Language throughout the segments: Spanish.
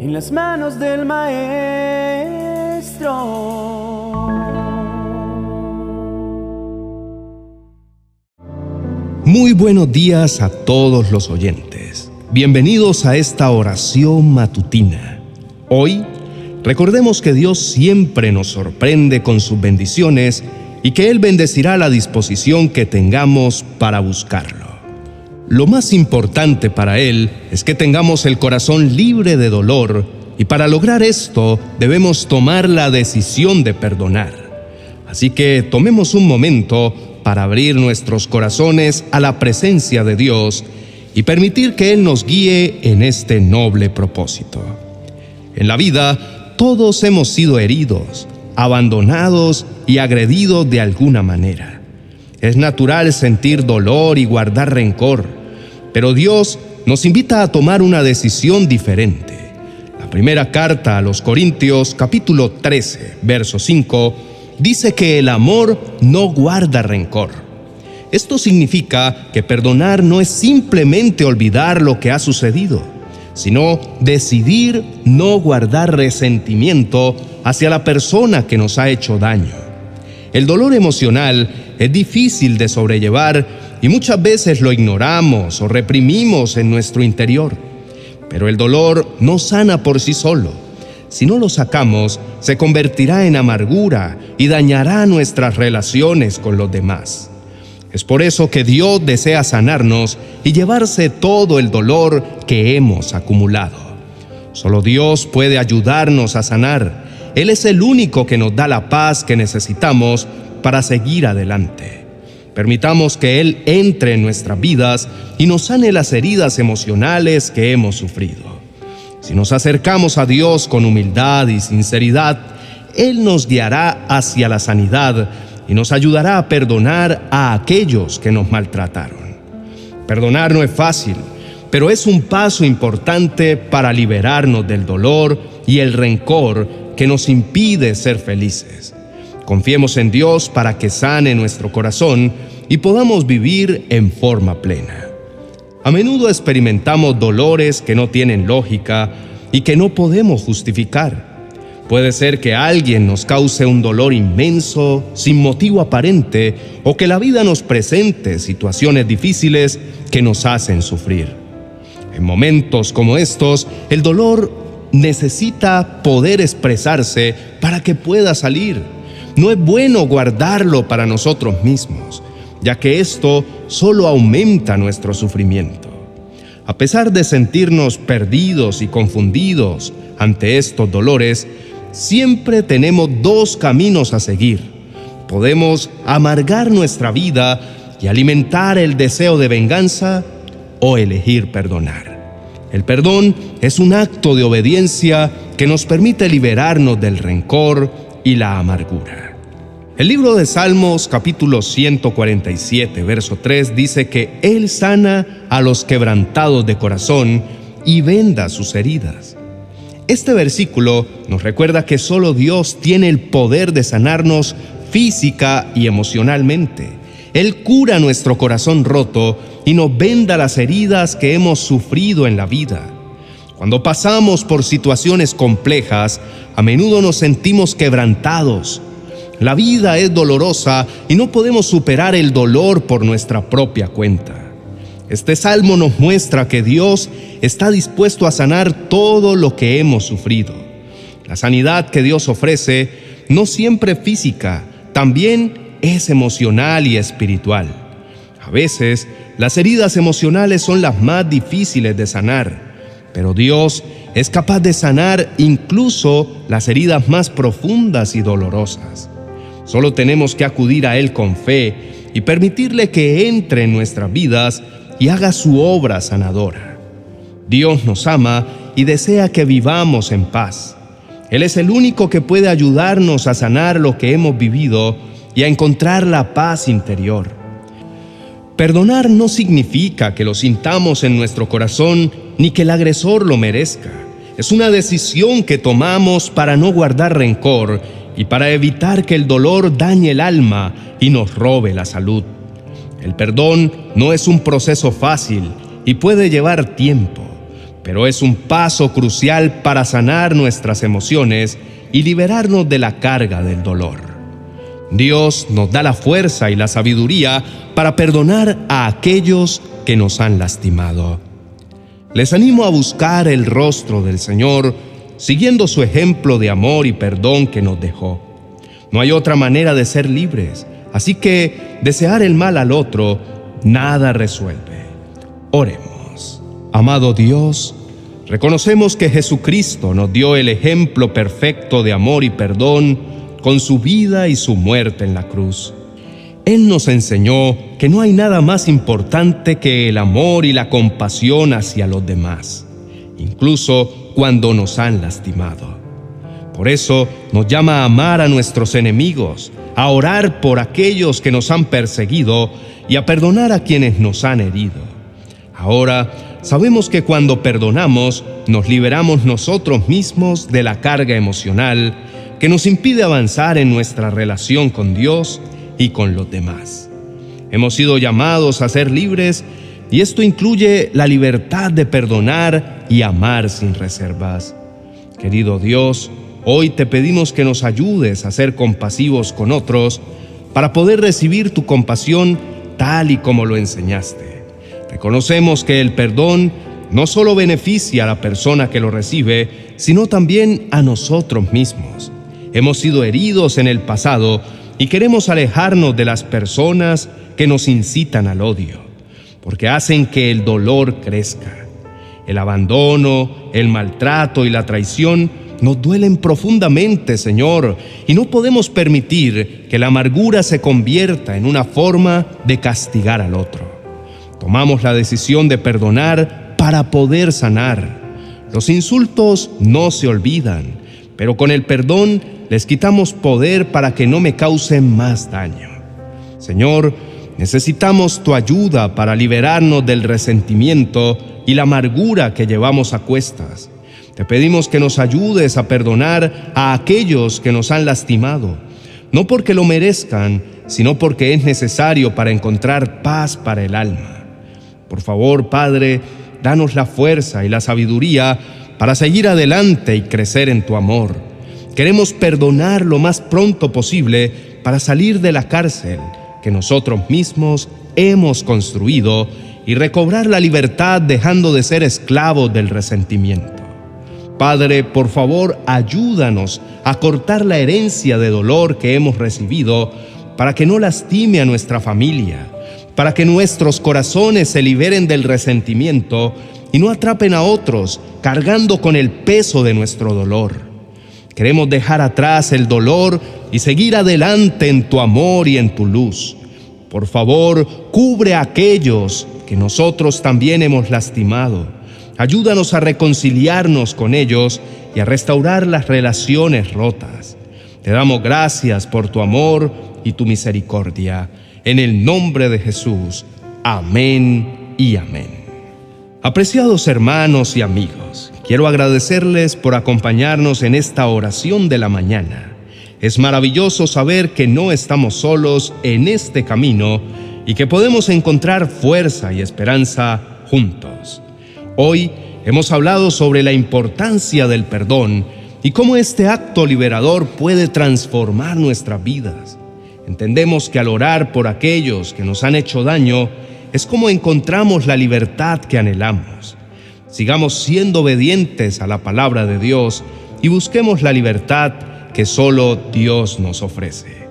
en las manos del Maestro. Muy buenos días a todos los oyentes. Bienvenidos a esta oración matutina. Hoy, recordemos que Dios siempre nos sorprende con sus bendiciones y que Él bendecirá la disposición que tengamos para buscarlo. Lo más importante para Él es que tengamos el corazón libre de dolor y para lograr esto debemos tomar la decisión de perdonar. Así que tomemos un momento para abrir nuestros corazones a la presencia de Dios y permitir que Él nos guíe en este noble propósito. En la vida todos hemos sido heridos, abandonados y agredidos de alguna manera. Es natural sentir dolor y guardar rencor pero Dios nos invita a tomar una decisión diferente. La primera carta a los Corintios capítulo 13, verso 5, dice que el amor no guarda rencor. Esto significa que perdonar no es simplemente olvidar lo que ha sucedido, sino decidir no guardar resentimiento hacia la persona que nos ha hecho daño. El dolor emocional es difícil de sobrellevar y muchas veces lo ignoramos o reprimimos en nuestro interior. Pero el dolor no sana por sí solo. Si no lo sacamos, se convertirá en amargura y dañará nuestras relaciones con los demás. Es por eso que Dios desea sanarnos y llevarse todo el dolor que hemos acumulado. Solo Dios puede ayudarnos a sanar. Él es el único que nos da la paz que necesitamos para seguir adelante. Permitamos que Él entre en nuestras vidas y nos sane las heridas emocionales que hemos sufrido. Si nos acercamos a Dios con humildad y sinceridad, Él nos guiará hacia la sanidad y nos ayudará a perdonar a aquellos que nos maltrataron. Perdonar no es fácil, pero es un paso importante para liberarnos del dolor y el rencor que nos impide ser felices. Confiemos en Dios para que sane nuestro corazón y podamos vivir en forma plena. A menudo experimentamos dolores que no tienen lógica y que no podemos justificar. Puede ser que alguien nos cause un dolor inmenso, sin motivo aparente, o que la vida nos presente situaciones difíciles que nos hacen sufrir. En momentos como estos, el dolor necesita poder expresarse para que pueda salir no es bueno guardarlo para nosotros mismos, ya que esto solo aumenta nuestro sufrimiento. A pesar de sentirnos perdidos y confundidos ante estos dolores, siempre tenemos dos caminos a seguir. Podemos amargar nuestra vida y alimentar el deseo de venganza o elegir perdonar. El perdón es un acto de obediencia que nos permite liberarnos del rencor, y la amargura. El libro de Salmos capítulo 147, verso 3 dice que Él sana a los quebrantados de corazón y venda sus heridas. Este versículo nos recuerda que solo Dios tiene el poder de sanarnos física y emocionalmente. Él cura nuestro corazón roto y nos venda las heridas que hemos sufrido en la vida. Cuando pasamos por situaciones complejas, a menudo nos sentimos quebrantados. La vida es dolorosa y no podemos superar el dolor por nuestra propia cuenta. Este salmo nos muestra que Dios está dispuesto a sanar todo lo que hemos sufrido. La sanidad que Dios ofrece no siempre física, también es emocional y espiritual. A veces, las heridas emocionales son las más difíciles de sanar pero Dios es capaz de sanar incluso las heridas más profundas y dolorosas. Solo tenemos que acudir a Él con fe y permitirle que entre en nuestras vidas y haga su obra sanadora. Dios nos ama y desea que vivamos en paz. Él es el único que puede ayudarnos a sanar lo que hemos vivido y a encontrar la paz interior. Perdonar no significa que lo sintamos en nuestro corazón ni que el agresor lo merezca. Es una decisión que tomamos para no guardar rencor y para evitar que el dolor dañe el alma y nos robe la salud. El perdón no es un proceso fácil y puede llevar tiempo, pero es un paso crucial para sanar nuestras emociones y liberarnos de la carga del dolor. Dios nos da la fuerza y la sabiduría para perdonar a aquellos que nos han lastimado. Les animo a buscar el rostro del Señor siguiendo su ejemplo de amor y perdón que nos dejó. No hay otra manera de ser libres, así que desear el mal al otro nada resuelve. Oremos. Amado Dios, reconocemos que Jesucristo nos dio el ejemplo perfecto de amor y perdón con su vida y su muerte en la cruz. Él nos enseñó que no hay nada más importante que el amor y la compasión hacia los demás, incluso cuando nos han lastimado. Por eso nos llama a amar a nuestros enemigos, a orar por aquellos que nos han perseguido y a perdonar a quienes nos han herido. Ahora sabemos que cuando perdonamos nos liberamos nosotros mismos de la carga emocional que nos impide avanzar en nuestra relación con Dios y con los demás. Hemos sido llamados a ser libres y esto incluye la libertad de perdonar y amar sin reservas. Querido Dios, hoy te pedimos que nos ayudes a ser compasivos con otros para poder recibir tu compasión tal y como lo enseñaste. Reconocemos que el perdón no solo beneficia a la persona que lo recibe, sino también a nosotros mismos. Hemos sido heridos en el pasado y queremos alejarnos de las personas que nos incitan al odio, porque hacen que el dolor crezca. El abandono, el maltrato y la traición nos duelen profundamente, Señor, y no podemos permitir que la amargura se convierta en una forma de castigar al otro. Tomamos la decisión de perdonar para poder sanar. Los insultos no se olvidan, pero con el perdón les quitamos poder para que no me causen más daño. Señor, necesitamos tu ayuda para liberarnos del resentimiento y la amargura que llevamos a cuestas. Te pedimos que nos ayudes a perdonar a aquellos que nos han lastimado, no porque lo merezcan, sino porque es necesario para encontrar paz para el alma. Por favor, Padre, danos la fuerza y la sabiduría para seguir adelante y crecer en tu amor. Queremos perdonar lo más pronto posible para salir de la cárcel que nosotros mismos hemos construido y recobrar la libertad dejando de ser esclavos del resentimiento. Padre, por favor, ayúdanos a cortar la herencia de dolor que hemos recibido para que no lastime a nuestra familia, para que nuestros corazones se liberen del resentimiento y no atrapen a otros cargando con el peso de nuestro dolor. Queremos dejar atrás el dolor y seguir adelante en tu amor y en tu luz. Por favor, cubre a aquellos que nosotros también hemos lastimado. Ayúdanos a reconciliarnos con ellos y a restaurar las relaciones rotas. Te damos gracias por tu amor y tu misericordia. En el nombre de Jesús. Amén y amén. Apreciados hermanos y amigos, quiero agradecerles por acompañarnos en esta oración de la mañana. Es maravilloso saber que no estamos solos en este camino y que podemos encontrar fuerza y esperanza juntos. Hoy hemos hablado sobre la importancia del perdón y cómo este acto liberador puede transformar nuestras vidas. Entendemos que al orar por aquellos que nos han hecho daño, es como encontramos la libertad que anhelamos. Sigamos siendo obedientes a la palabra de Dios y busquemos la libertad que solo Dios nos ofrece.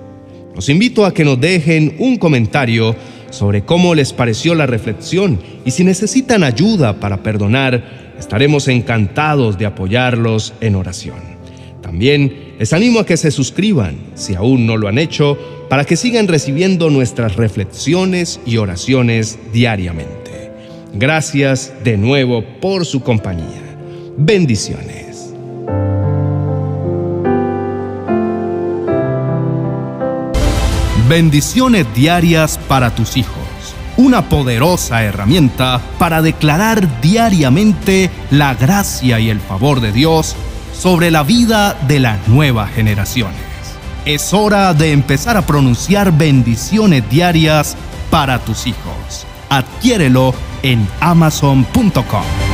Los invito a que nos dejen un comentario sobre cómo les pareció la reflexión y si necesitan ayuda para perdonar, estaremos encantados de apoyarlos en oración. También les animo a que se suscriban, si aún no lo han hecho, para que sigan recibiendo nuestras reflexiones y oraciones diariamente. Gracias de nuevo por su compañía. Bendiciones. Bendiciones diarias para tus hijos. Una poderosa herramienta para declarar diariamente la gracia y el favor de Dios sobre la vida de las nuevas generaciones. Es hora de empezar a pronunciar bendiciones diarias para tus hijos. Adquiérelo en amazon.com.